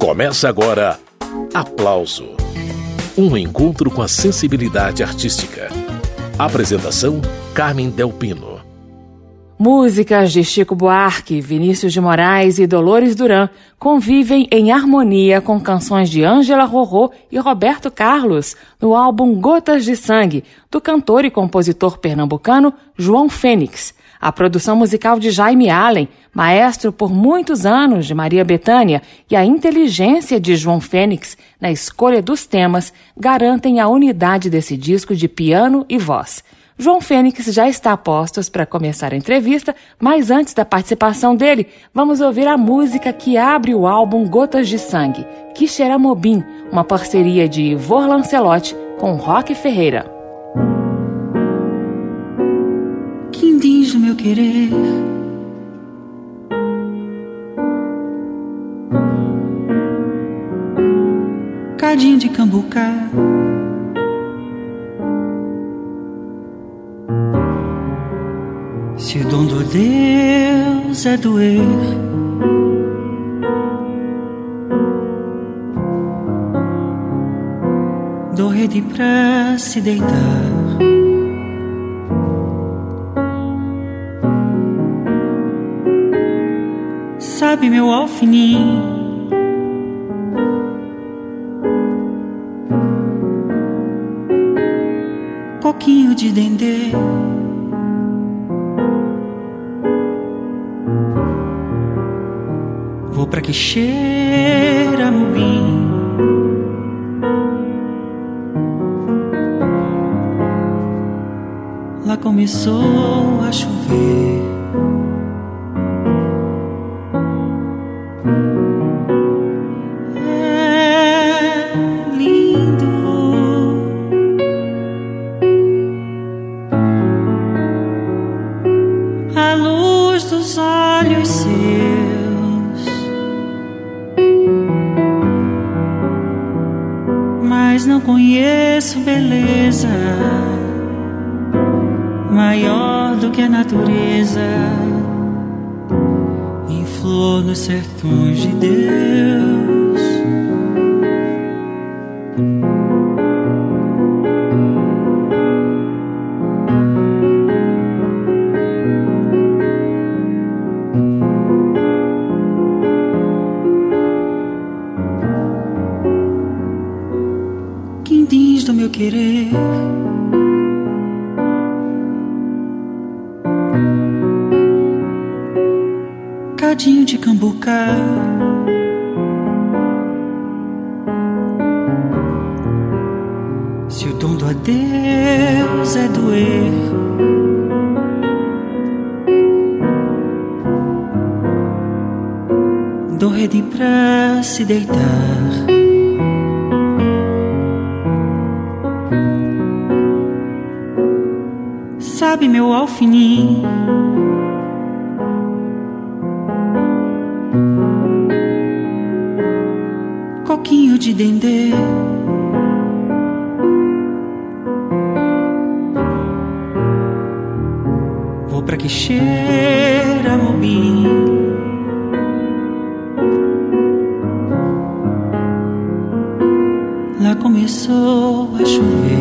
Começa agora Aplauso Um encontro com a sensibilidade artística. Apresentação: Carmen Delpino. Músicas de Chico Buarque, Vinícius de Moraes e Dolores Duran convivem em harmonia com canções de Ângela Rorô e Roberto Carlos no álbum Gotas de Sangue, do cantor e compositor pernambucano João Fênix. A produção musical de Jaime Allen, maestro por muitos anos de Maria Bethânia, e a inteligência de João Fênix na escolha dos temas garantem a unidade desse disco de piano e voz. João Fênix já está a postos para começar a entrevista, mas antes da participação dele, vamos ouvir a música que abre o álbum Gotas de Sangue, Mobim, uma parceria de Ivor Lancelotti com Roque Ferreira. Meu querer Cadinho de cambucá Se o dom do Deus é doer, dou rede pra se deitar. Sabe, meu alfinim. Coquinho de dendê. pra que cheira mubim. Lá começou a chover. Pra que cheira mobim. Lá começou a chover.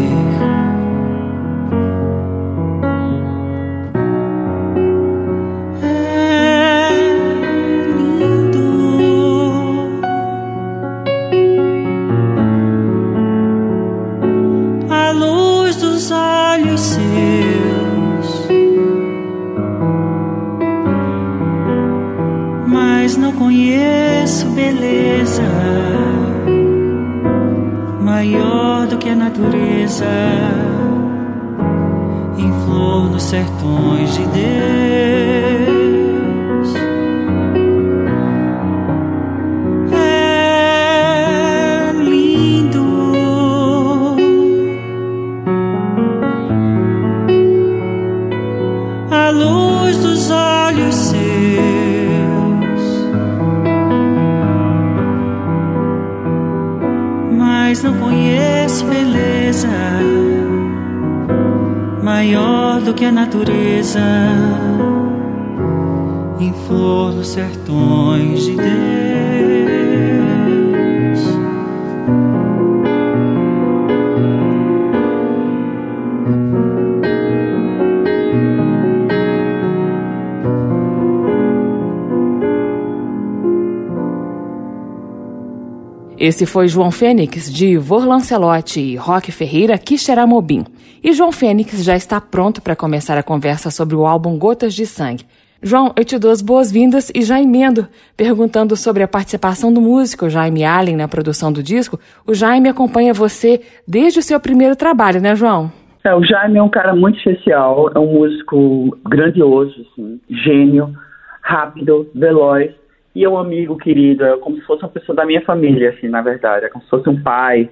Esse foi João Fênix, de Ivor Lancelotti e Roque Ferreira, Quixeramobim. E João Fênix já está pronto para começar a conversa sobre o álbum Gotas de Sangue. João, eu te dou as boas-vindas e já emendo, perguntando sobre a participação do músico Jaime Allen na produção do disco. O Jaime acompanha você desde o seu primeiro trabalho, né, João? É, o Jaime é um cara muito especial, é um músico grandioso, assim, gênio, rápido, veloz e é um amigo querido, é como se fosse uma pessoa da minha família, assim, na verdade, é como se fosse um pai,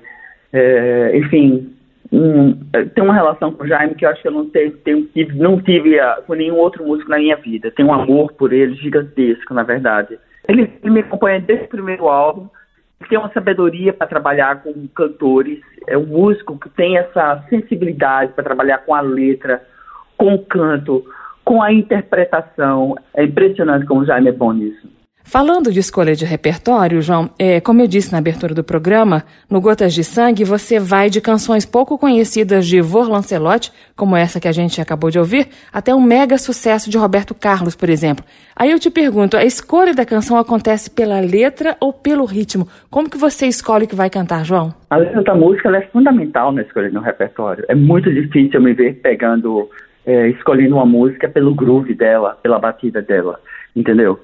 é, enfim, um, tem uma relação com o Jaime que eu acho que eu não, tenho, não tive a, com nenhum outro músico na minha vida. Tenho um amor por ele gigantesco, na verdade. Ele, ele me acompanha desde o primeiro álbum, tem uma sabedoria para trabalhar com cantores, é um músico que tem essa sensibilidade para trabalhar com a letra, com o canto, com a interpretação. É impressionante como o Jaime é bom nisso. Falando de escolha de repertório, João, é, como eu disse na abertura do programa, no Gotas de Sangue você vai de canções pouco conhecidas de Ivor Lancelotti, como essa que a gente acabou de ouvir, até um mega sucesso de Roberto Carlos, por exemplo. Aí eu te pergunto, a escolha da canção acontece pela letra ou pelo ritmo? Como que você escolhe o que vai cantar, João? A letra da música é fundamental na escolha do repertório. É muito difícil eu me ver pegando, é, escolhendo uma música pelo groove dela, pela batida dela, entendeu?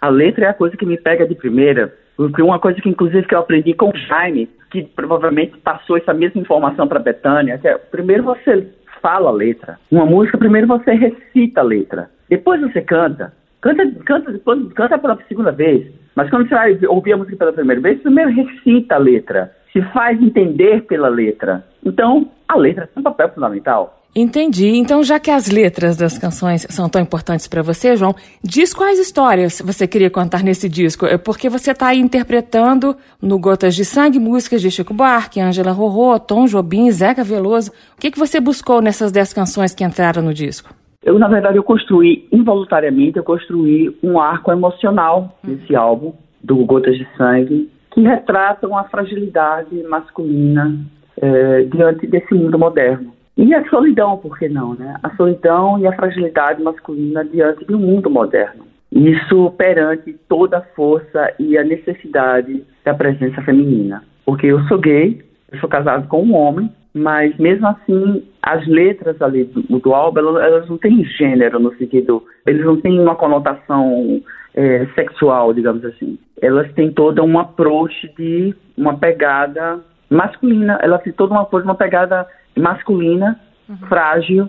A letra é a coisa que me pega de primeira, uma coisa que inclusive que eu aprendi com o Jaime, que provavelmente passou essa mesma informação para Betânia, que é, primeiro você fala a letra. Uma música, primeiro você recita a letra. Depois você canta. Canta, canta, depois, canta pela segunda vez. Mas quando você vai ouvir a música pela primeira vez, primeiro recita a letra. Se faz entender pela letra. Então, a letra tem um papel fundamental. Entendi. Então, já que as letras das canções são tão importantes para você, João, diz quais histórias você queria contar nesse disco. É porque você está aí interpretando no Gotas de Sangue músicas de Chico Buarque, Ângela Rorô, Tom Jobim, Zeca Veloso. O que, que você buscou nessas dez canções que entraram no disco? Eu, na verdade, eu construí, involuntariamente, eu construí um arco emocional nesse álbum, do Gotas de Sangue, que retratam a fragilidade masculina é, diante desse mundo moderno. E a solidão, por que não, né? A solidão e a fragilidade masculina diante um mundo moderno. Isso perante toda a força e a necessidade da presença feminina. Porque eu sou gay, eu sou casado com um homem, mas mesmo assim as letras ali do, do álbum elas, não têm gênero no sentido, eles não têm uma conotação é, sexual, digamos assim. Elas têm toda um approach de uma pegada masculina, elas têm toda uma, uma pegada masculina, uhum. frágil,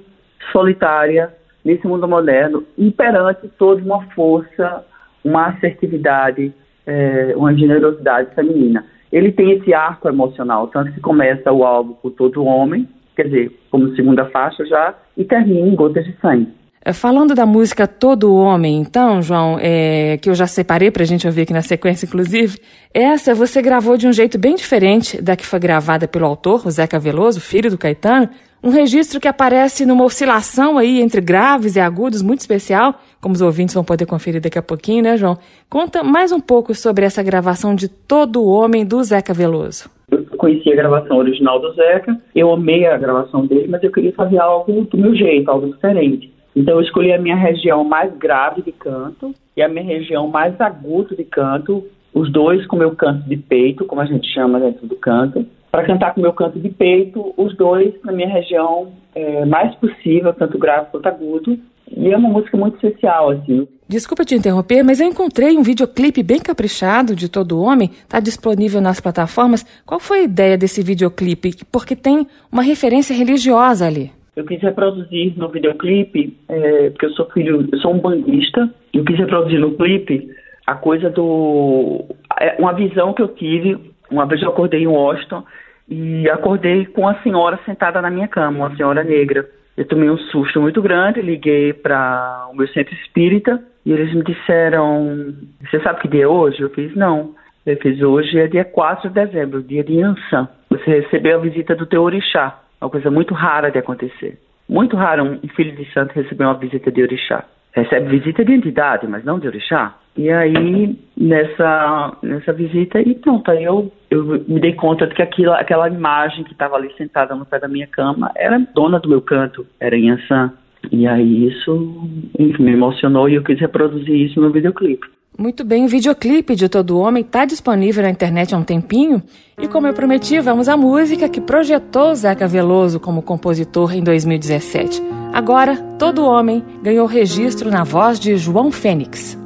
solitária, nesse mundo moderno, e perante toda uma força, uma assertividade, é, uma generosidade feminina. Ele tem esse arco emocional, tanto que começa o álbum por todo homem, quer dizer, como segunda faixa já, e termina em Gotas de Sangue. É, falando da música Todo Homem, então, João, é, que eu já separei para a gente ouvir aqui na sequência, inclusive, essa você gravou de um jeito bem diferente da que foi gravada pelo autor, o Zeca Veloso, filho do Caetano, um registro que aparece numa oscilação aí entre graves e agudos muito especial, como os ouvintes vão poder conferir daqui a pouquinho, né, João? Conta mais um pouco sobre essa gravação de Todo Homem do Zeca Veloso. Eu conheci a gravação original do Zeca, eu amei a gravação dele, mas eu queria fazer algo do meu jeito, algo diferente. Então eu escolhi a minha região mais grave de canto e a minha região mais aguda de canto, os dois com meu canto de peito, como a gente chama dentro do canto, para cantar com meu canto de peito, os dois na minha região é, mais possível, tanto grave quanto agudo. E é uma música muito especial, assim. Desculpa te interromper, mas eu encontrei um videoclipe bem caprichado de Todo Homem, está disponível nas plataformas. Qual foi a ideia desse videoclipe? Porque tem uma referência religiosa ali eu quis reproduzir no videoclipe, é, porque eu sou filho, eu sou um bandista, eu quis reproduzir no clipe a coisa do. É, uma visão que eu tive. Uma vez eu acordei em Washington e acordei com a senhora sentada na minha cama, uma senhora negra. Eu tomei um susto muito grande, liguei para o meu centro espírita e eles me disseram: Você sabe que dia é hoje? Eu fiz: Não. Eu fiz: Hoje é dia 4 de dezembro, dia de Ansan. Você recebeu a visita do teu orixá. Uma coisa muito rara de acontecer. Muito raro um filho de santo receber uma visita de orixá. Recebe visita de entidade, mas não de orixá. E aí, nessa, nessa visita, e pronto, aí eu, eu me dei conta de que aquilo, aquela imagem que estava ali sentada no pé da minha cama era dona do meu canto, era Yansan. E aí isso enfim, me emocionou e eu quis reproduzir isso no videoclipe. Muito bem, o videoclipe de Todo Homem está disponível na internet há um tempinho. E como eu prometi, vamos à música que projetou Zeca Veloso como compositor em 2017. Agora, Todo Homem ganhou registro na voz de João Fênix.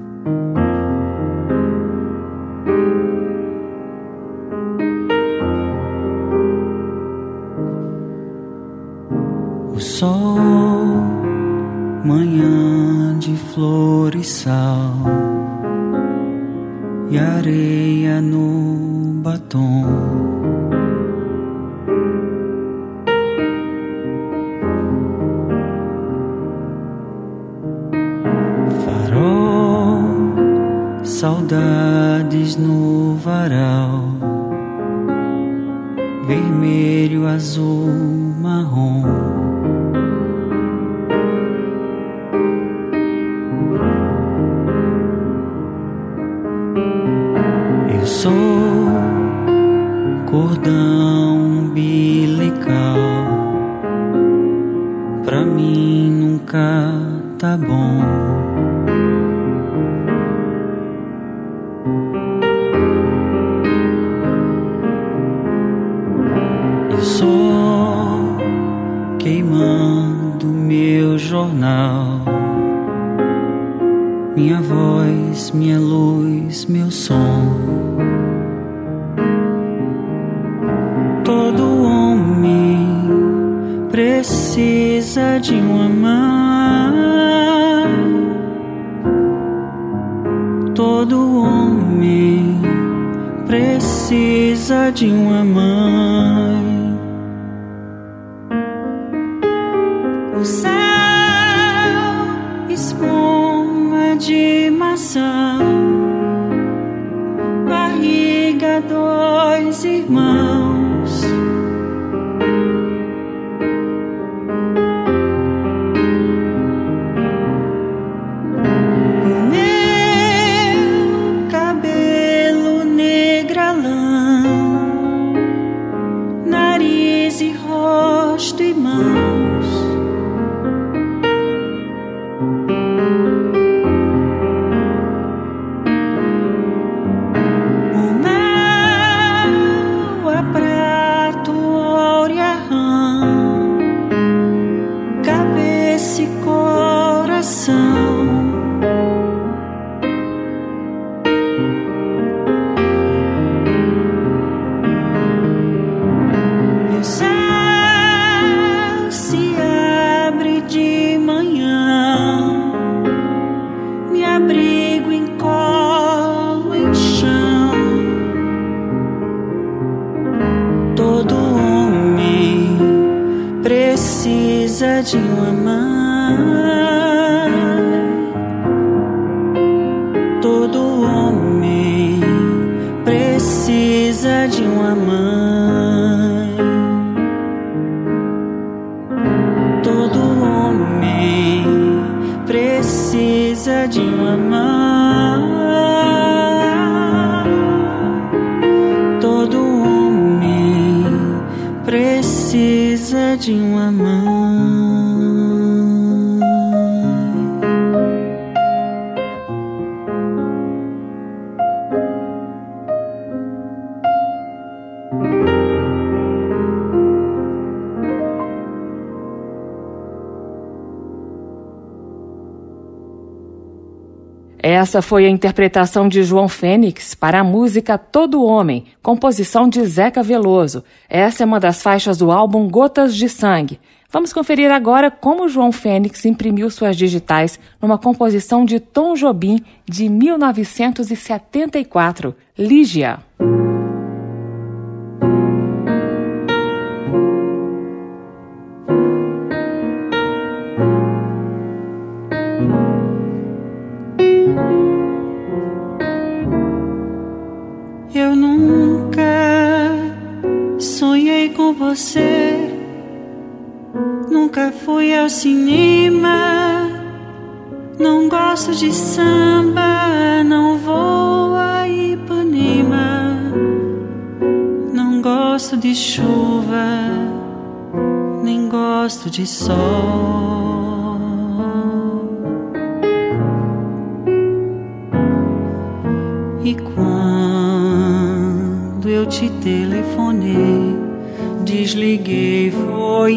O sol, manhã de flor e sal e areia no batom. Farol, saudades no varal, vermelho, azul, Essa foi a interpretação de João Fênix para a música Todo Homem, composição de Zeca Veloso. Essa é uma das faixas do álbum Gotas de Sangue. Vamos conferir agora como João Fênix imprimiu suas digitais numa composição de Tom Jobim de 1974, Lígia. cinema. Não gosto de samba, não vou a Ipanema. Não gosto de chuva, nem gosto de sol. E quando eu te telefonei, desliguei, foi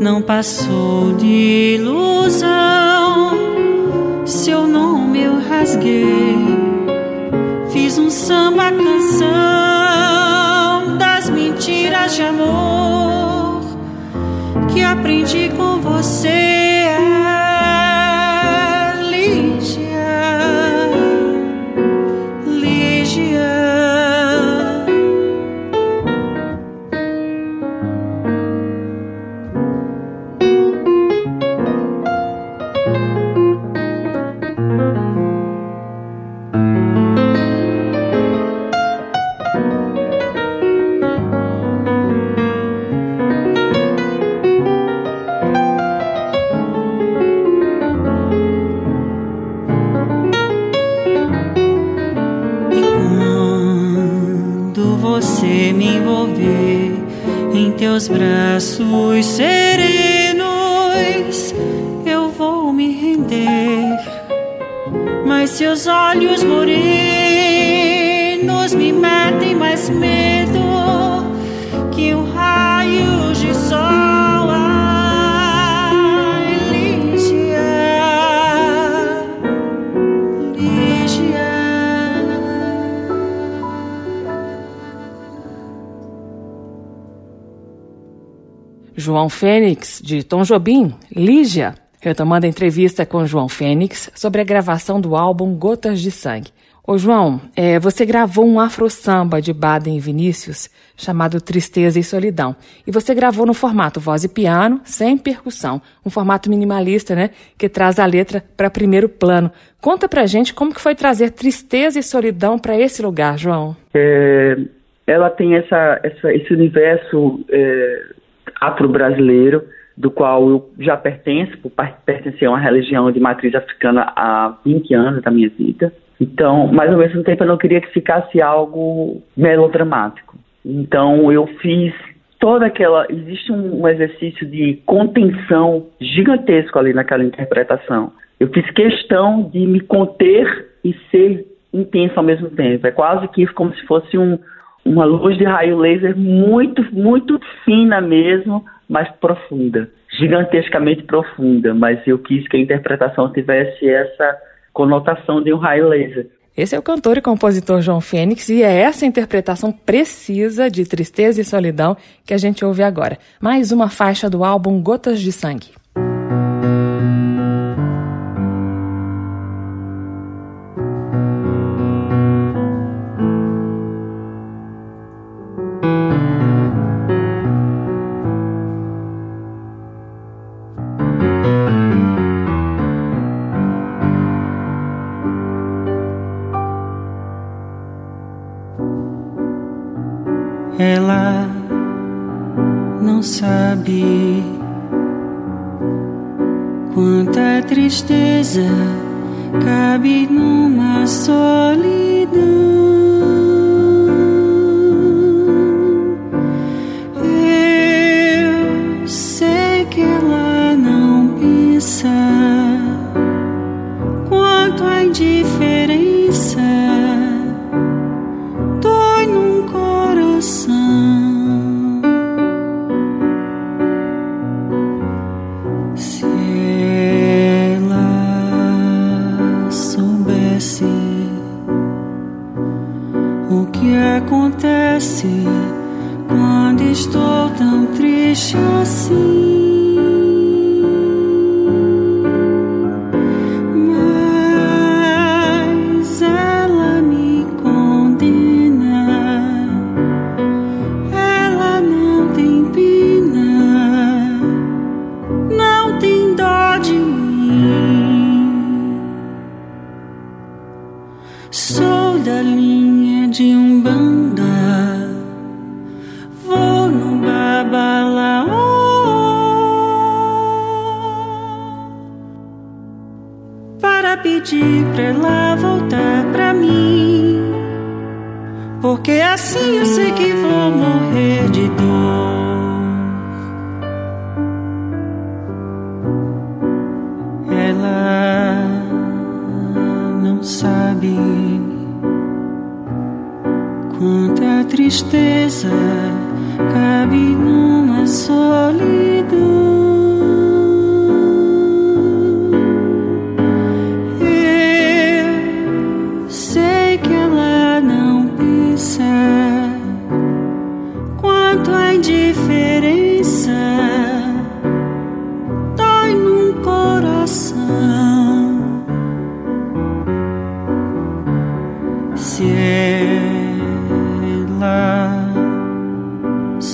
não passou de ilusão. Seu nome eu rasguei Fiz um samba canção das mentiras de amor que aprendi com você. Fênix, de Tom Jobim, Lígia, retomando a entrevista com João Fênix sobre a gravação do álbum Gotas de Sangue. Ô João, é, você gravou um afro-samba de Baden e Vinícius chamado Tristeza e Solidão. E você gravou no formato voz e piano, sem percussão. Um formato minimalista, né? Que traz a letra para primeiro plano. Conta pra gente como que foi trazer Tristeza e Solidão para esse lugar, João. É, ela tem essa, essa esse universo é, afro-brasileiro, do qual eu já pertenço, por pertencer a uma religião de matriz africana há 20 anos da minha vida. Então, mas ao mesmo tempo eu não queria que ficasse algo melodramático. Então eu fiz toda aquela. Existe um, um exercício de contenção gigantesco ali naquela interpretação. Eu fiz questão de me conter e ser intenso ao mesmo tempo. É quase que como se fosse um, uma luz de raio laser muito, muito fina mesmo, mas profunda, gigantescamente profunda. Mas eu quis que a interpretação tivesse essa conotação de um raio laser. Esse é o cantor e compositor João Fênix e é essa interpretação precisa de Tristeza e Solidão que a gente ouve agora. Mais uma faixa do álbum Gotas de Sangue.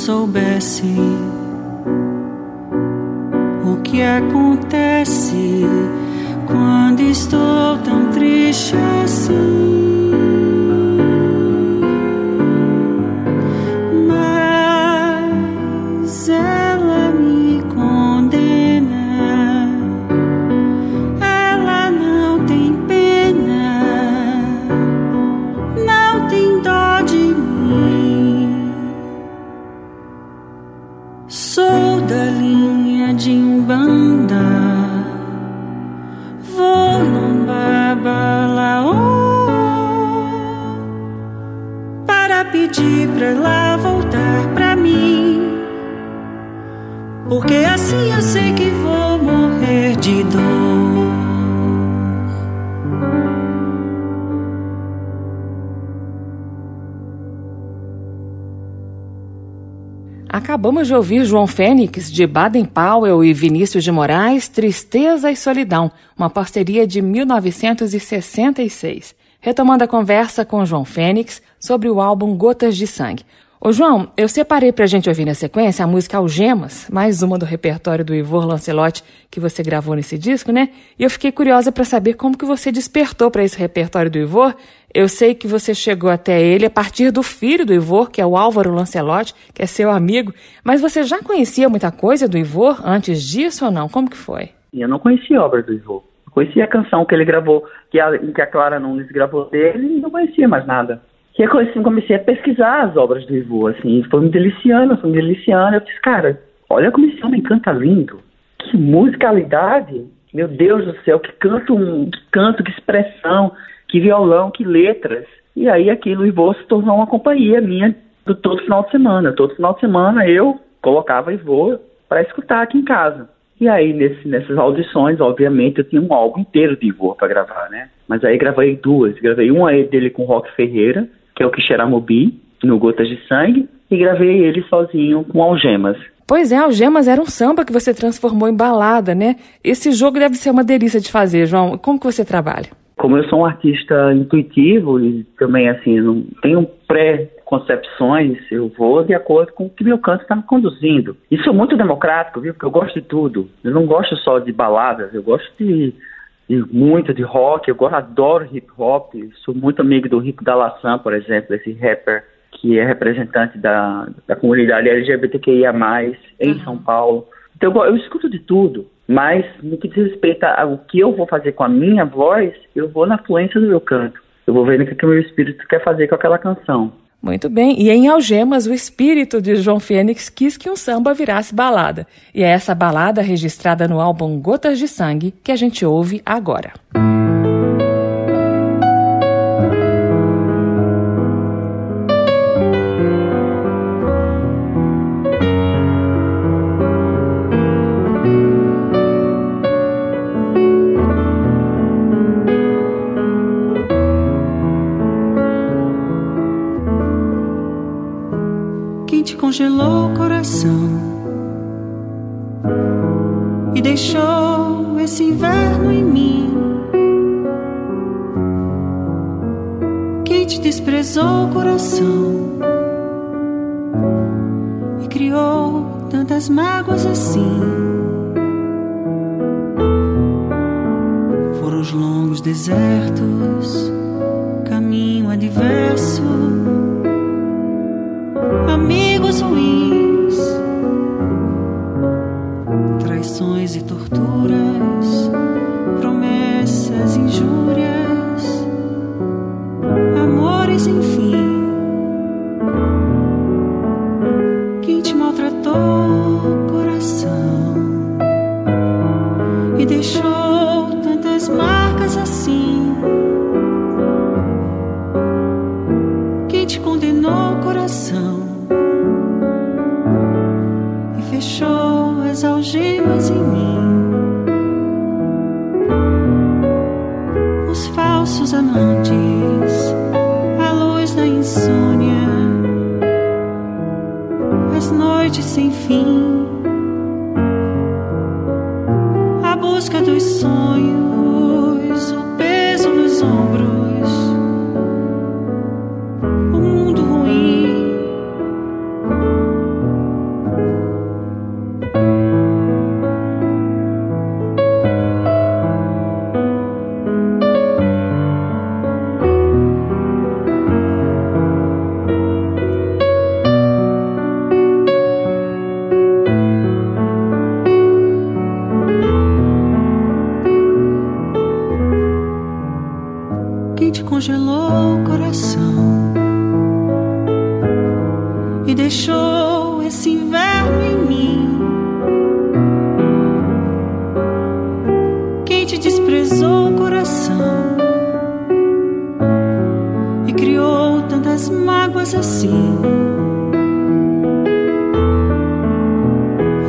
soubesse o que acontece quando estou tão triste assim. Acabamos de ouvir João Fênix, de Baden Powell e Vinícius de Moraes, Tristeza e Solidão, uma parceria de 1966. Retomando a conversa com João Fênix sobre o álbum Gotas de Sangue. Ô João, eu separei pra gente ouvir na sequência a música Algemas, mais uma do repertório do Ivor Lancelotti que você gravou nesse disco, né? E eu fiquei curiosa para saber como que você despertou para esse repertório do Ivor eu sei que você chegou até ele a partir do filho do Ivor, que é o Álvaro Lancelotti, que é seu amigo, mas você já conhecia muita coisa do Ivor antes disso ou não? Como que foi? Eu não conhecia a obra do Ivor. Conhecia a canção que ele gravou, que a, que a Clara Nunes gravou dele, e não conhecia mais nada. E eu comecei, a pesquisar as obras do Ivor, assim, foi me deliciando, foi me deliciando. Eu disse, cara, olha como esse homem canta lindo. Que musicalidade! Meu Deus do céu, que canto, que canto, que expressão que violão, que letras. E aí aquilo Ivô se tornou uma companhia minha do todo final de semana. Todo final de semana eu colocava Ivô para escutar aqui em casa. E aí, nesse, nessas audições, obviamente, eu tinha um álbum inteiro de Ivô para gravar, né? Mas aí gravei duas. Gravei uma dele com Rock Ferreira, que é o Quixeramobim, no Gotas de Sangue, e gravei ele sozinho com Algemas. Pois é, Algemas era um samba que você transformou em balada, né? Esse jogo deve ser uma delícia de fazer, João. Como que você trabalha? como eu sou um artista intuitivo e também assim não tenho pré-concepções, eu vou de acordo com o que meu canto está me conduzindo. E sou muito democrático, viu? Porque eu gosto de tudo. Eu não gosto só de baladas, eu gosto de muito de rock, eu adoro hip hop, sou muito amigo do Rico Dalassan, por exemplo, esse rapper que é representante da, da comunidade LGBTQIA+, em uhum. São Paulo. Então eu, eu escuto de tudo. Mas no que diz respeito ao que eu vou fazer com a minha voz, eu vou na fluência do meu canto. Eu vou vendo o que o meu espírito quer fazer com aquela canção. Muito bem. E em Algemas, o espírito de João Fênix quis que um samba virasse balada. E é essa balada registrada no álbum Gotas de Sangue que a gente ouve agora. Música em mim. Quem te desprezou o coração e criou tantas mágoas assim. Foram os longos desertos, caminho adverso amigos ruins, traições e torturas, consolou o coração e deixou esse inverno em mim. Quem te desprezou o coração e criou tantas mágoas assim?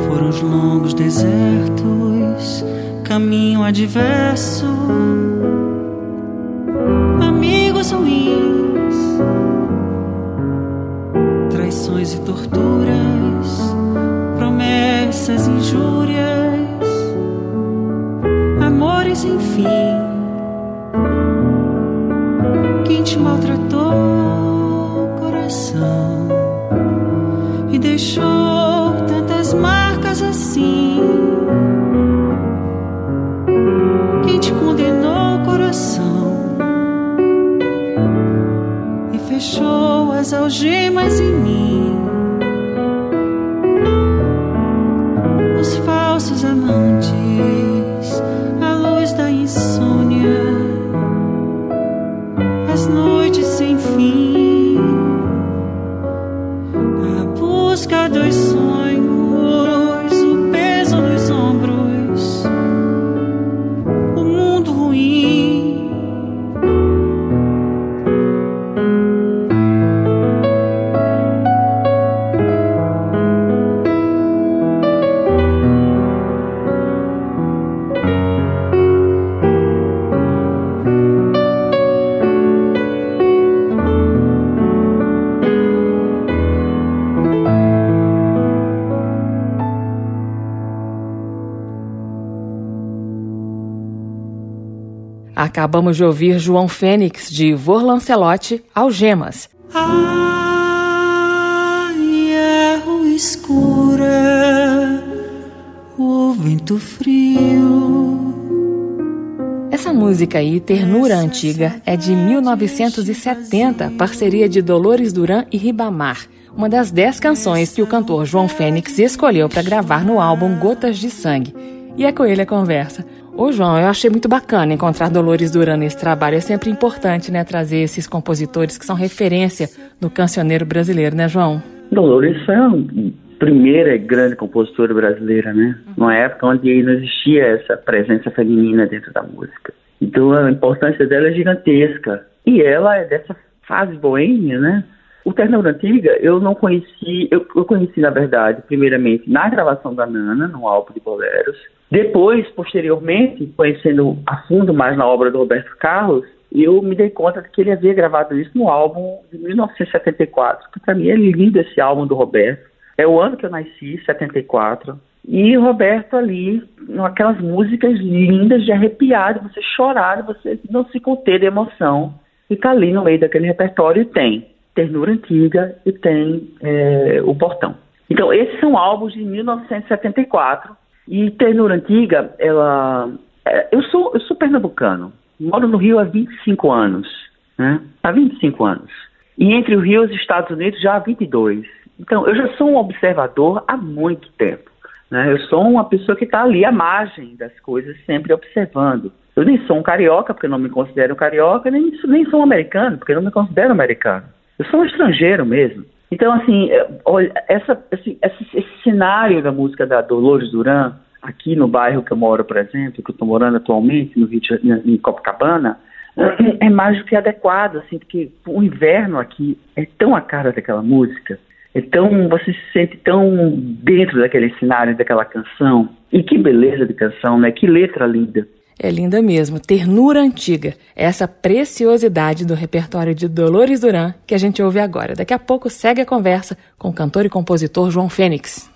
Foram os longos desertos, caminho adverso Acabamos de ouvir João Fênix, de Ivor Lancelotti, Algemas. Ai, erro escura, o vento frio. Essa música aí, Ternura Antiga, é de 1970, parceria de Dolores Duran e Ribamar, uma das dez canções que o cantor João Fênix escolheu para gravar no álbum Gotas de Sangue. E é com ele a conversa. Ô João, eu achei muito bacana encontrar Dolores Duran nesse trabalho. É sempre importante, né, trazer esses compositores que são referência no cancioneiro brasileiro, né, João? Dolores foi a primeira grande compositora brasileira, né? Uhum. Numa época onde não existia essa presença feminina dentro da música. Então a importância dela é gigantesca. E ela é dessa fase boêmia, né? O Ternura Antiga eu não conheci, eu, eu conheci na verdade, primeiramente na gravação da Nana, no álbum de boleros, depois, posteriormente, conhecendo a fundo mais na obra do Roberto Carlos, eu me dei conta de que ele havia gravado isso no álbum de 1974, que para mim é lindo esse álbum do Roberto. É o ano que eu nasci, 74. E Roberto ali, aquelas músicas lindas de arrepiar, de você chorar, de você não se conter de emoção. E tá ali no meio daquele repertório e tem Ternura Antiga e tem é, O Portão. Então, esses são álbuns de 1974. E Ternura Antiga, ela. É, eu, sou, eu sou pernambucano, moro no Rio há 25 anos. Né? Há 25 anos. E entre o Rio e os Estados Unidos já há 22. Então, eu já sou um observador há muito tempo. Né? Eu sou uma pessoa que está ali à margem das coisas, sempre observando. Eu nem sou um carioca, porque não me considero carioca, nem, nem sou um americano, porque não me considero americano. Eu sou um estrangeiro mesmo. Então, assim, é, olha, essa, esse, esse, esse cenário da música da Dolores Duran, aqui no bairro que eu moro, por exemplo, que eu estou morando atualmente, no Rio de, em Copacabana, é, é mais do que adequado, assim, porque o inverno aqui é tão a cara daquela música, é tão, você se sente tão dentro daquele cenário, daquela canção. E que beleza de canção, né? Que letra linda. É linda mesmo, ternura antiga. Essa preciosidade do repertório de Dolores Duran que a gente ouve agora. Daqui a pouco segue a conversa com o cantor e compositor João Fênix.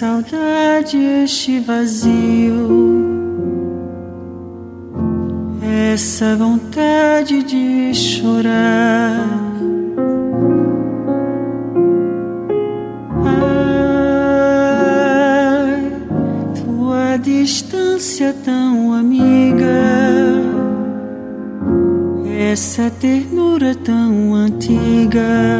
Este vazio, essa vontade de chorar. Ai, tua distância tão amiga, essa ternura tão antiga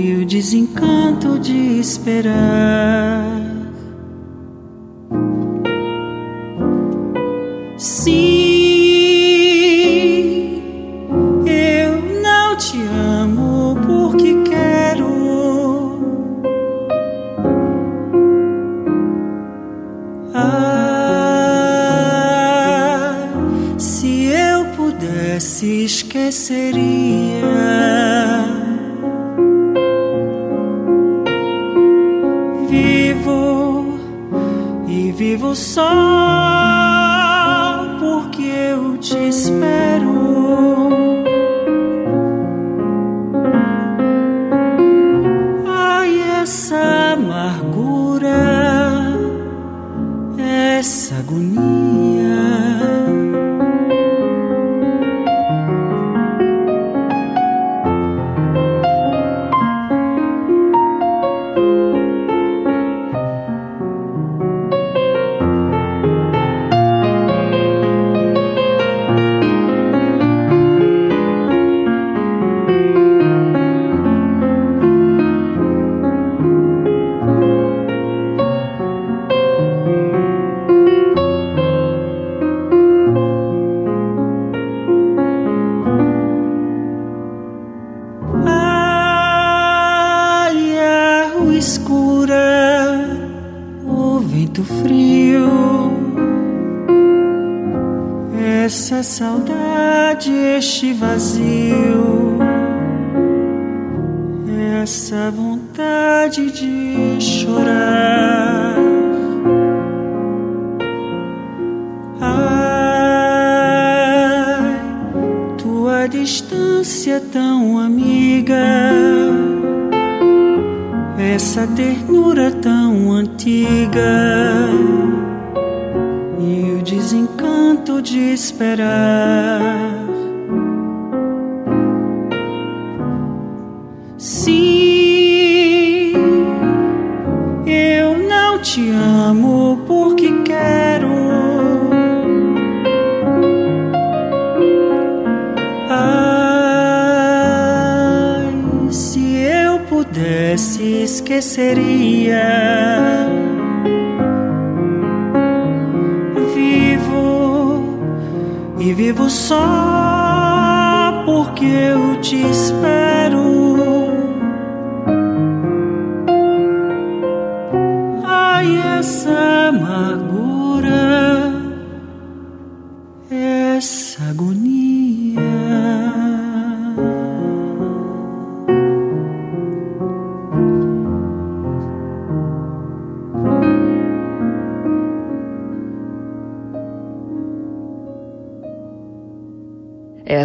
e o desencanto de esperar. Sim, essa ternura tão antiga e o desencanto de esperar. Esqueceria. Vivo e vivo só porque eu te espero.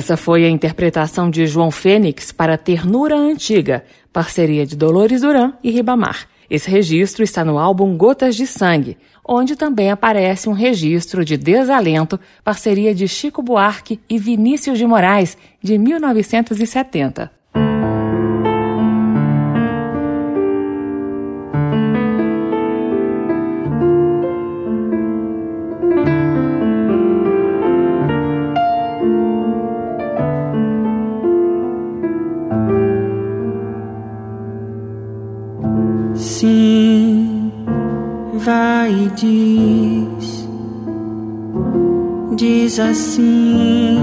Essa foi a interpretação de João Fênix para Ternura Antiga, parceria de Dolores Duran e Ribamar. Esse registro está no álbum Gotas de Sangue, onde também aparece um registro de Desalento, parceria de Chico Buarque e Vinícius de Moraes, de 1970. Diz, diz assim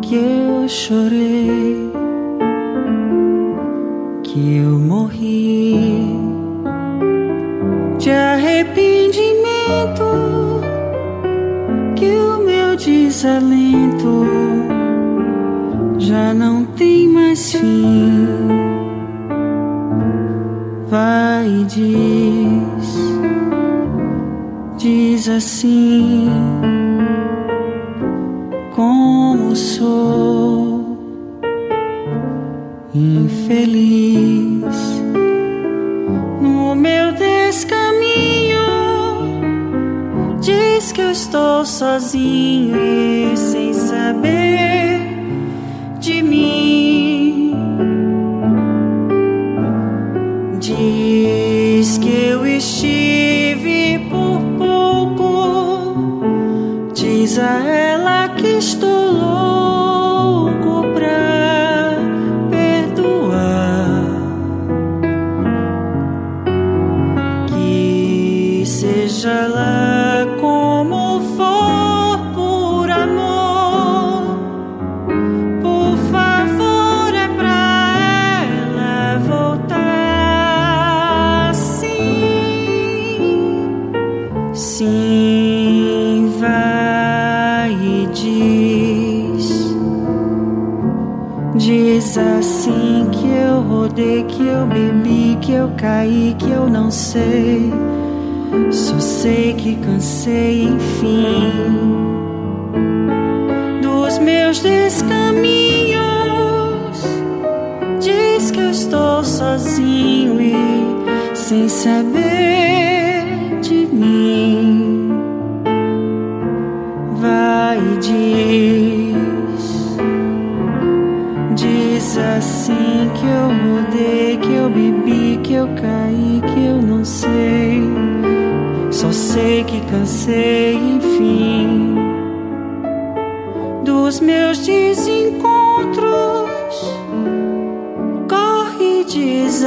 que eu chorei, que eu morri de arrependimento, que o meu desalento já não tem mais fim. Vai diz diz assim: Como sou infeliz no meu descaminho. Diz que eu estou sozinho e sem saber que eu bebi, que eu caí, que eu não sei. Só sei que cansei, enfim, dos meus descaminhos. Diz que eu estou sozinho e sem saber assim que eu mudei, que eu bebi, que eu caí, que eu não sei. Só sei que cansei, enfim, dos meus desencontros. Corre diz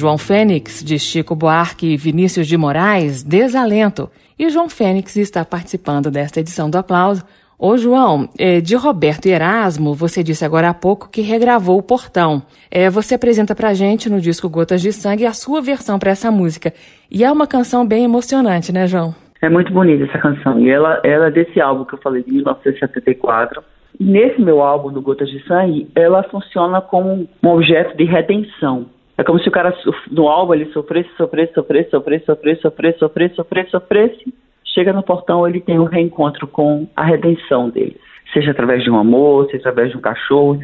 João Fênix, de Chico Buarque e Vinícius de Moraes, Desalento. E João Fênix está participando desta edição do Aplauso. Ô João, é, de Roberto Erasmo, você disse agora há pouco que regravou o Portão. É, você apresenta pra gente no disco Gotas de Sangue a sua versão para essa música. E é uma canção bem emocionante, né, João? É muito bonita essa canção. E ela, ela é desse álbum que eu falei, de 1974. E nesse meu álbum, do Gotas de Sangue, ela funciona como um objeto de redenção. É como se o cara no álbum ele sofresse, sofresse, sofresse, sofresse, sofresse, sofresse, sofresse, sofresse, sofresse. Chega no portão, ele tem um reencontro com a redenção dele. Seja através de um amor, seja através de um cachorro,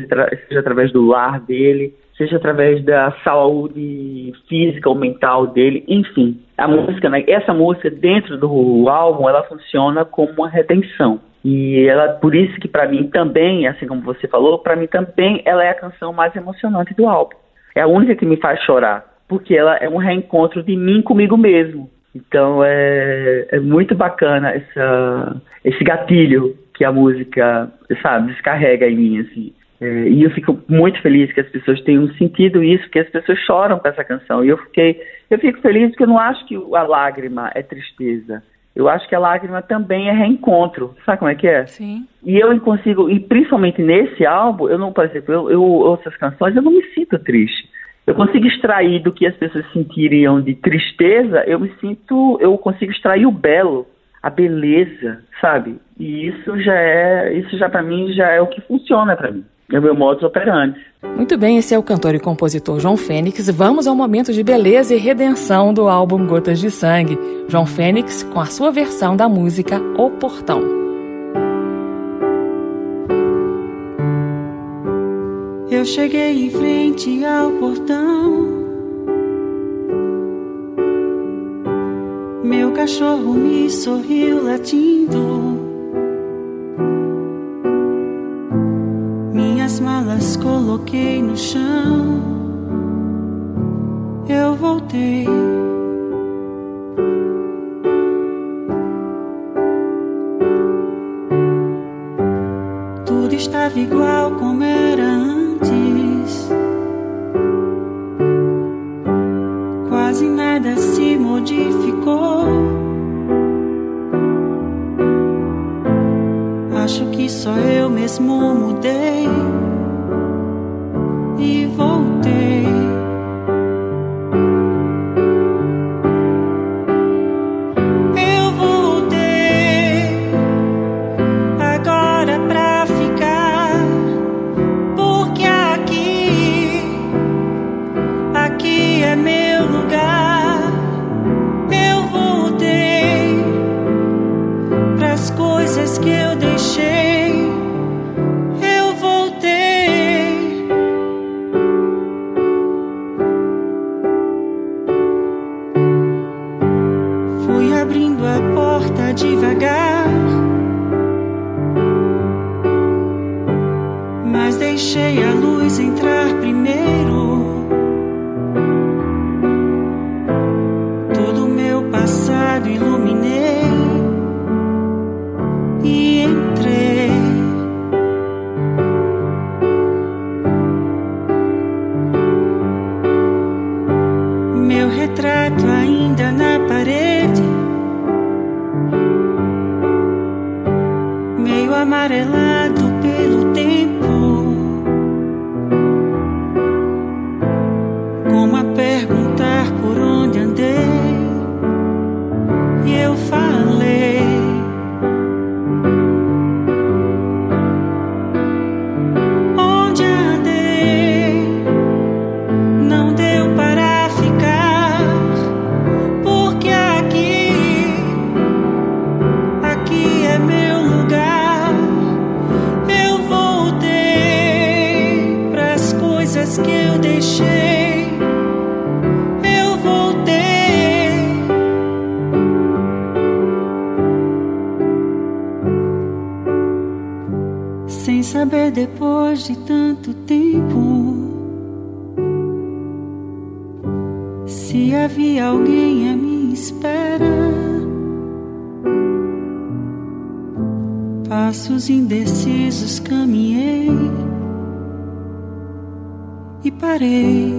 seja através do lar dele, seja através da saúde física ou mental dele, enfim. A música, né, essa música dentro do álbum, ela funciona como uma redenção. E ela, por isso que para mim também, assim como você falou, para mim também ela é a canção mais emocionante do álbum é a única que me faz chorar, porque ela é um reencontro de mim comigo mesmo. Então é, é muito bacana essa, esse gatilho que a música, sabe, descarrega em mim, assim. É, e eu fico muito feliz que as pessoas tenham sentido isso, que as pessoas choram com essa canção. E eu fiquei, eu fico feliz porque eu não acho que a lágrima é tristeza. Eu acho que a lágrima também é reencontro. Sabe como é que é? Sim. E eu consigo, e principalmente nesse álbum, eu não, por exemplo, eu, eu ouço as canções, eu não me sinto triste. eu consigo extrair do que as pessoas sentiriam de tristeza, eu me sinto, eu consigo extrair o belo, a beleza, sabe? E isso já é, isso já para mim já é o que funciona para mim. É o meu modus operandi. Muito bem, esse é o cantor e compositor João Fênix. Vamos ao momento de beleza e redenção do álbum Gotas de Sangue. João Fênix com a sua versão da música O Portão. Eu cheguei em frente ao portão. Meu cachorro me sorriu latindo. Minhas malas coloquei no chão. Eu voltei. Tudo estava igual como era antes. Quase nada se modificou. Só eu mesmo mudei parei.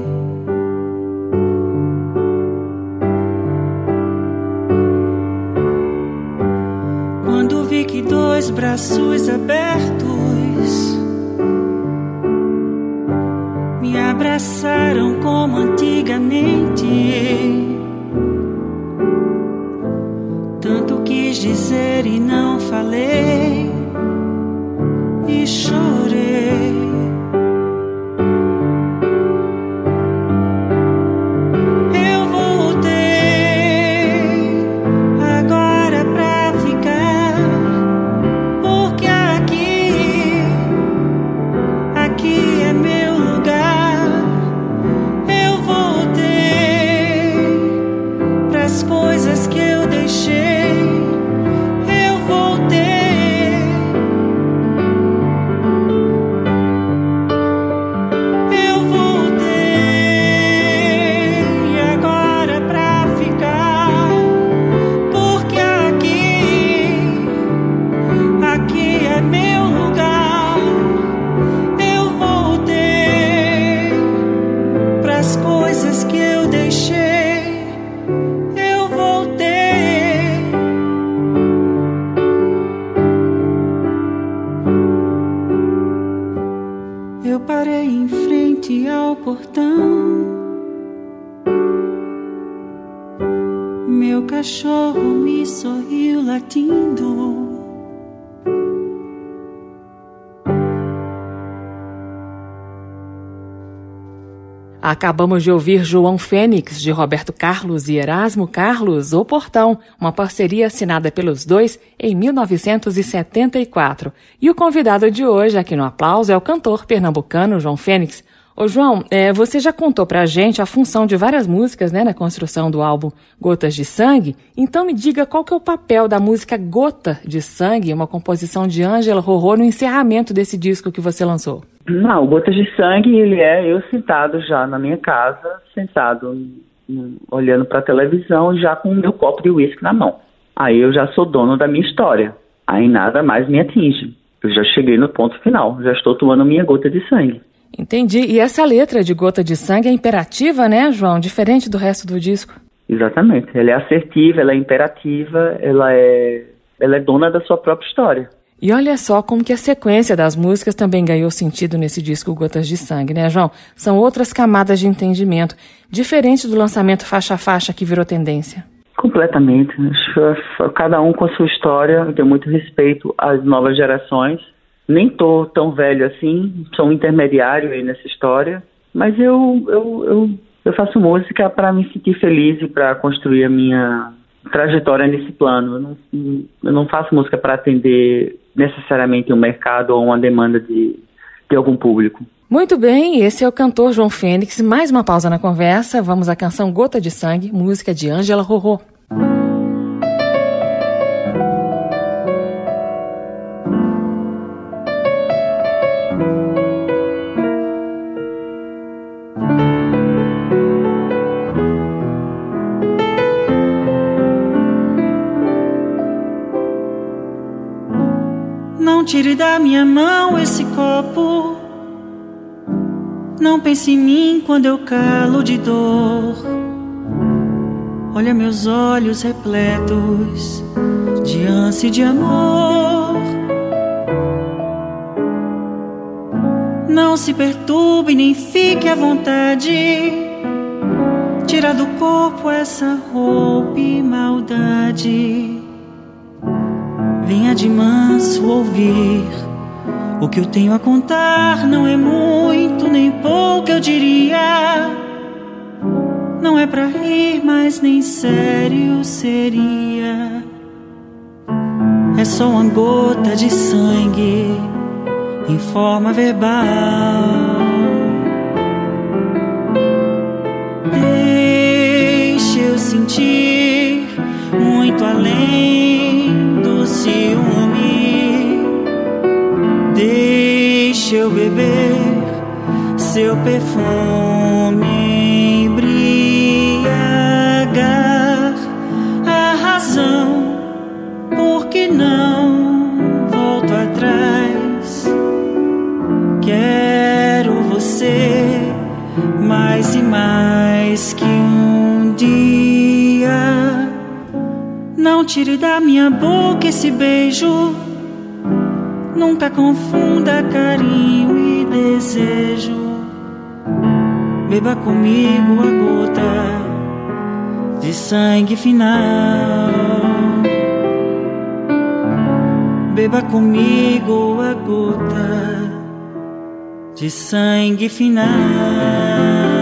Quando vi que dois braços abertos Acabamos de ouvir João Fênix, de Roberto Carlos e Erasmo Carlos, O Portão, uma parceria assinada pelos dois em 1974. E o convidado de hoje aqui no Aplauso é o cantor pernambucano João Fênix. Ô João, é, você já contou pra gente a função de várias músicas né, na construção do álbum Gotas de Sangue, então me diga qual que é o papel da música Gota de Sangue, uma composição de Ângela Rorô no encerramento desse disco que você lançou. Não, Gotas de Sangue, ele é eu sentado já na minha casa, sentado olhando para a televisão, já com o meu copo de uísque na mão. Aí eu já sou dono da minha história. Aí nada mais me atinge. Eu já cheguei no ponto final, já estou tomando minha gota de sangue. Entendi. E essa letra de Gota de Sangue é imperativa, né, João? Diferente do resto do disco. Exatamente. Ela é assertiva, ela é imperativa, ela é, ela é dona da sua própria história. E olha só como que a sequência das músicas também ganhou sentido nesse disco Gotas de Sangue, né, João? São outras camadas de entendimento, diferente do lançamento faixa a faixa que virou tendência. Completamente. Cada um com a sua história. Eu tenho muito respeito às novas gerações nem tô tão velho assim, sou um intermediário aí nessa história, mas eu, eu, eu, eu faço música para me sentir feliz e para construir a minha trajetória nesse plano. Eu não, eu não faço música para atender necessariamente um mercado ou uma demanda de, de algum público. Muito bem, esse é o cantor João Fênix. Mais uma pausa na conversa. Vamos à canção Gota de Sangue, música de Ângela Rorô. Tire da minha mão esse copo. Não pense em mim quando eu calo de dor. Olha meus olhos repletos de ânsia e de amor. Não se perturbe nem fique à vontade. Tira do corpo essa roupa e maldade. Venha de manso ouvir. O que eu tenho a contar não é muito nem pouco, eu diria. Não é pra rir, mas nem sério seria. É só uma gota de sangue em forma verbal. Deixe eu sentir muito além Deixa eu beber seu perfume, embriagar a razão, porque não volto atrás. Quero você mais e mais que um dia. Não tire da minha boca esse beijo. Nunca confunda carinho e desejo. Beba comigo a gota de sangue final. Beba comigo a gota de sangue final.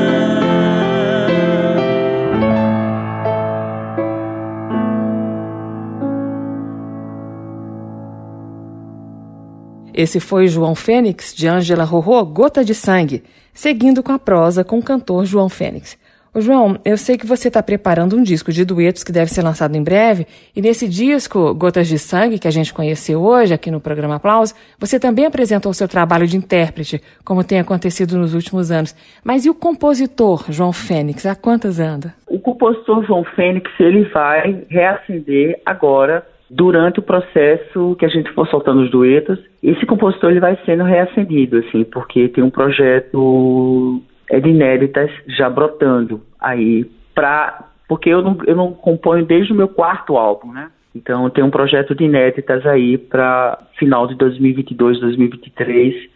Esse foi João Fênix, de Ângela Rorô, Gota de Sangue, seguindo com a prosa com o cantor João Fênix. Ô João, eu sei que você está preparando um disco de duetos que deve ser lançado em breve, e nesse disco, Gotas de Sangue, que a gente conheceu hoje aqui no programa Aplausos, você também apresentou o seu trabalho de intérprete, como tem acontecido nos últimos anos. Mas e o compositor João Fênix, há quantas anda? O compositor João Fênix, ele vai reacender agora durante o processo que a gente for soltando os duetos, esse compositor ele vai sendo reacendido, assim, porque tem um projeto é de inéditas já brotando aí para porque eu não, eu não componho desde o meu quarto álbum, né? Então tem um projeto de inéditas aí para final de 2022, 2023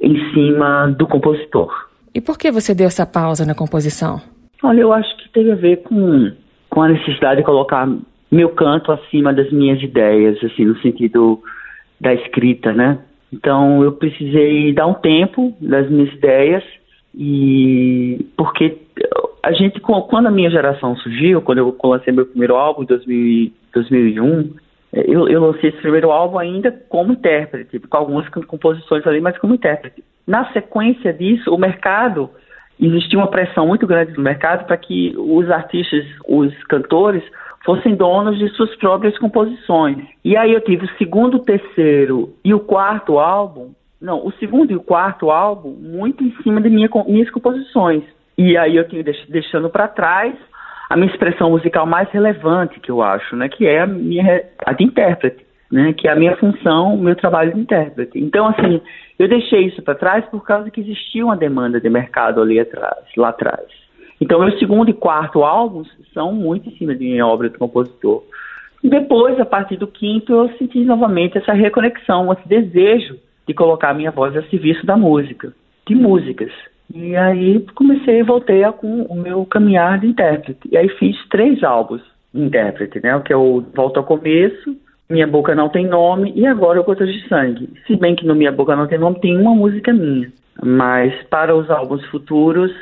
em cima do compositor. E por que você deu essa pausa na composição? Olha, eu acho que teve a ver com com a necessidade de colocar meu canto acima das minhas ideias, assim, no sentido da escrita, né? Então eu precisei dar um tempo das minhas ideias e porque a gente quando a minha geração surgiu, quando eu lancei meu primeiro álbum em 2000, 2001, eu, eu lancei esse primeiro álbum ainda como intérprete, com algumas composições ali, mas como intérprete. Na sequência disso, o mercado existia uma pressão muito grande no mercado para que os artistas, os cantores fossem donos de suas próprias composições. E aí eu tive o segundo, o terceiro e o quarto álbum, não, o segundo e o quarto álbum muito em cima de minha, minhas composições. E aí eu tinha deixando para trás a minha expressão musical mais relevante, que eu acho, né, que é a minha a de intérprete, né, que é a minha função, o meu trabalho de intérprete. Então, assim, eu deixei isso para trás por causa que existia uma demanda de mercado ali atrás, lá atrás. Então, meu segundo e quarto álbuns são muito em cima de minha obra de compositor. E depois, a partir do quinto, eu senti novamente essa reconexão, esse desejo de colocar minha voz a serviço da música, de músicas. E aí comecei, voltei a, com o meu caminhar de intérprete. E aí fiz três álbuns de intérprete, né? O que é o Volta ao Começo, Minha Boca Não Tem Nome e agora o Gotas de Sangue. Se bem que no Minha Boca Não Tem Nome tem uma música minha. Mas para os álbuns futuros,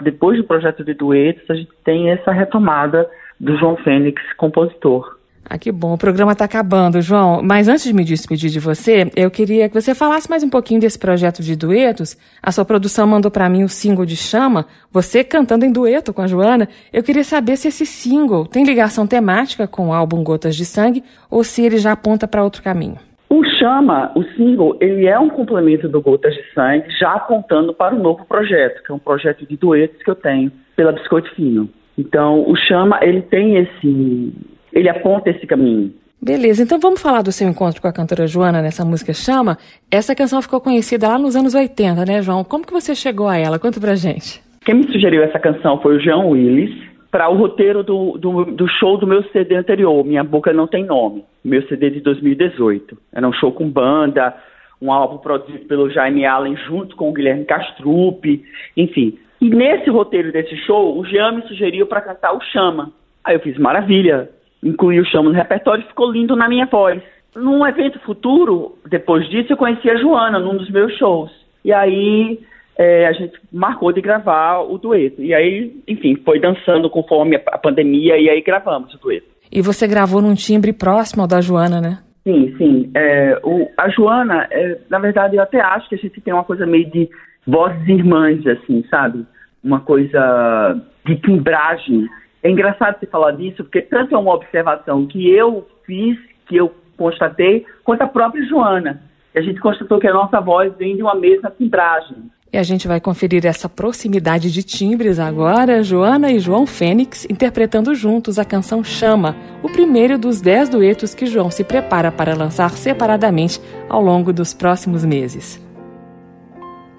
depois do projeto de duetos, a gente tem essa retomada do João Fênix, compositor. Ah, que bom. O programa está acabando, João. Mas antes de me despedir de você, eu queria que você falasse mais um pouquinho desse projeto de duetos. A sua produção mandou para mim o single de Chama, você cantando em dueto com a Joana. Eu queria saber se esse single tem ligação temática com o álbum Gotas de Sangue ou se ele já aponta para outro caminho. O Chama, o single, ele é um complemento do Gotas de Sangue, já apontando para o novo projeto, que é um projeto de duetos que eu tenho pela Biscoito Fino. Então, o Chama, ele tem esse, ele aponta esse caminho. Beleza, então vamos falar do seu encontro com a cantora Joana nessa música Chama. Essa canção ficou conhecida lá nos anos 80, né, João? Como que você chegou a ela? Conta pra gente. Quem me sugeriu essa canção foi o João Willis, para o roteiro do, do, do, show do meu CD anterior, Minha Boca Não Tem Nome, meu CD de 2018. Era um show com banda, um álbum produzido pelo Jaime Allen junto com o Guilherme Castrupe, enfim. E nesse roteiro desse show, o Jean me sugeriu para cantar o Chama. Aí eu fiz maravilha, incluí o Chama no repertório e ficou lindo na minha voz. Num evento futuro, depois disso, eu conheci a Joana num dos meus shows. E aí é, a gente marcou de gravar o dueto. E aí, enfim, foi dançando conforme a pandemia e aí gravamos o dueto. E você gravou num timbre próximo ao da Joana, né? Sim, sim. É, o, a Joana, é, na verdade, eu até acho que a gente tem uma coisa meio de vozes irmãs, assim, sabe? Uma coisa de timbragem. É engraçado você falar disso, porque tanto é uma observação que eu fiz, que eu constatei, quanto a própria Joana. A gente constatou que a nossa voz vem de uma mesma timbragem. E a gente vai conferir essa proximidade de timbres agora, Joana e João Fênix interpretando juntos a canção Chama, o primeiro dos dez duetos que João se prepara para lançar separadamente ao longo dos próximos meses.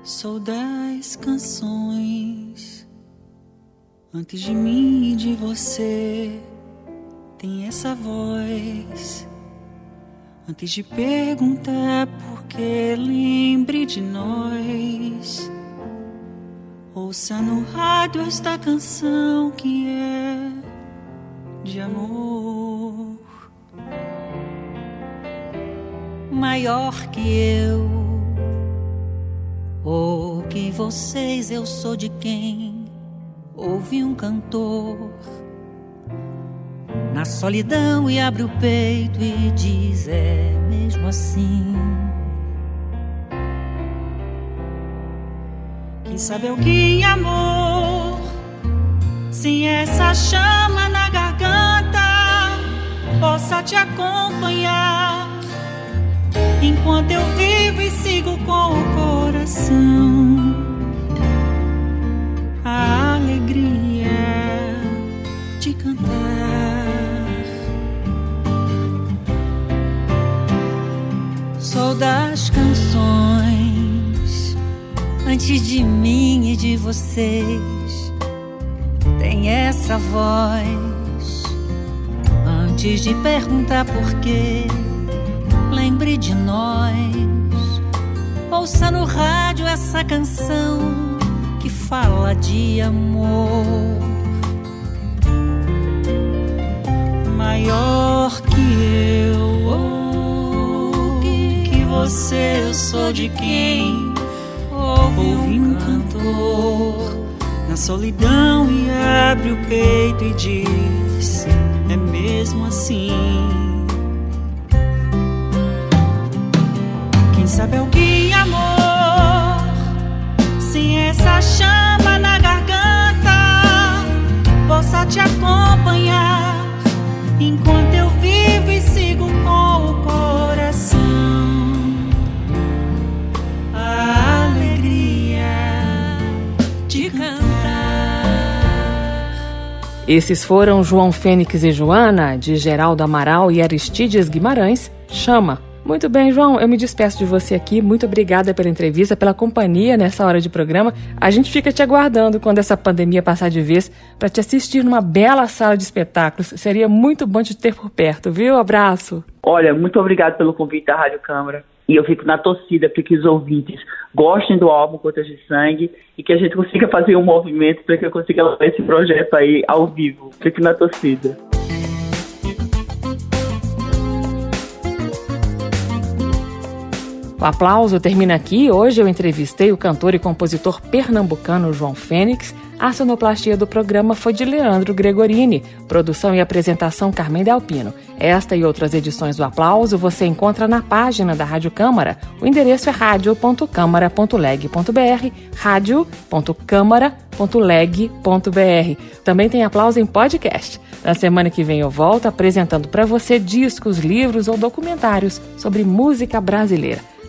Sou dez canções antes de mim e de você. Tem essa voz Antes de perguntar por que lembre de nós, ouça no rádio esta canção que é de amor. Maior que eu, ou que vocês, eu sou de quem ouve um cantor na solidão e abre o peito e diz: É mesmo assim. Quem sabe alguém, amor, sem essa chama na garganta, possa te acompanhar enquanto eu vivo e sigo com o coração. A alegria de cantar. sou de mim e de vocês. Tem essa voz antes de perguntar por quê. Lembre de nós. Ouça no rádio essa canção que fala de amor. maior que eu. Oh, que você, eu sou de quem ouve um cantor na solidão e abre o peito e diz: É mesmo assim. Quem sabe alguém amor sem essa chama Esses foram João Fênix e Joana, de Geraldo Amaral e Aristides Guimarães, Chama. Muito bem, João, eu me despeço de você aqui. Muito obrigada pela entrevista, pela companhia nessa hora de programa. A gente fica te aguardando quando essa pandemia passar de vez para te assistir numa bela sala de espetáculos. Seria muito bom te ter por perto, viu? Abraço. Olha, muito obrigado pelo convite da Rádio Câmara. E eu fico na torcida para que os ouvintes gostem do álbum Gotas de Sangue e que a gente consiga fazer um movimento para que eu consiga levar esse projeto aí ao vivo. Fico na torcida. O aplauso termina aqui. Hoje eu entrevistei o cantor e compositor pernambucano João Fênix. A sonoplastia do programa foi de Leandro Gregorini. Produção e apresentação Carmen Delpino. Esta e outras edições do Aplauso você encontra na página da Rádio Câmara. O endereço é radio.câmara.leg.br, radio.câmara.leg.br. Também tem Aplauso em podcast. Na semana que vem eu volto apresentando para você discos, livros ou documentários sobre música brasileira.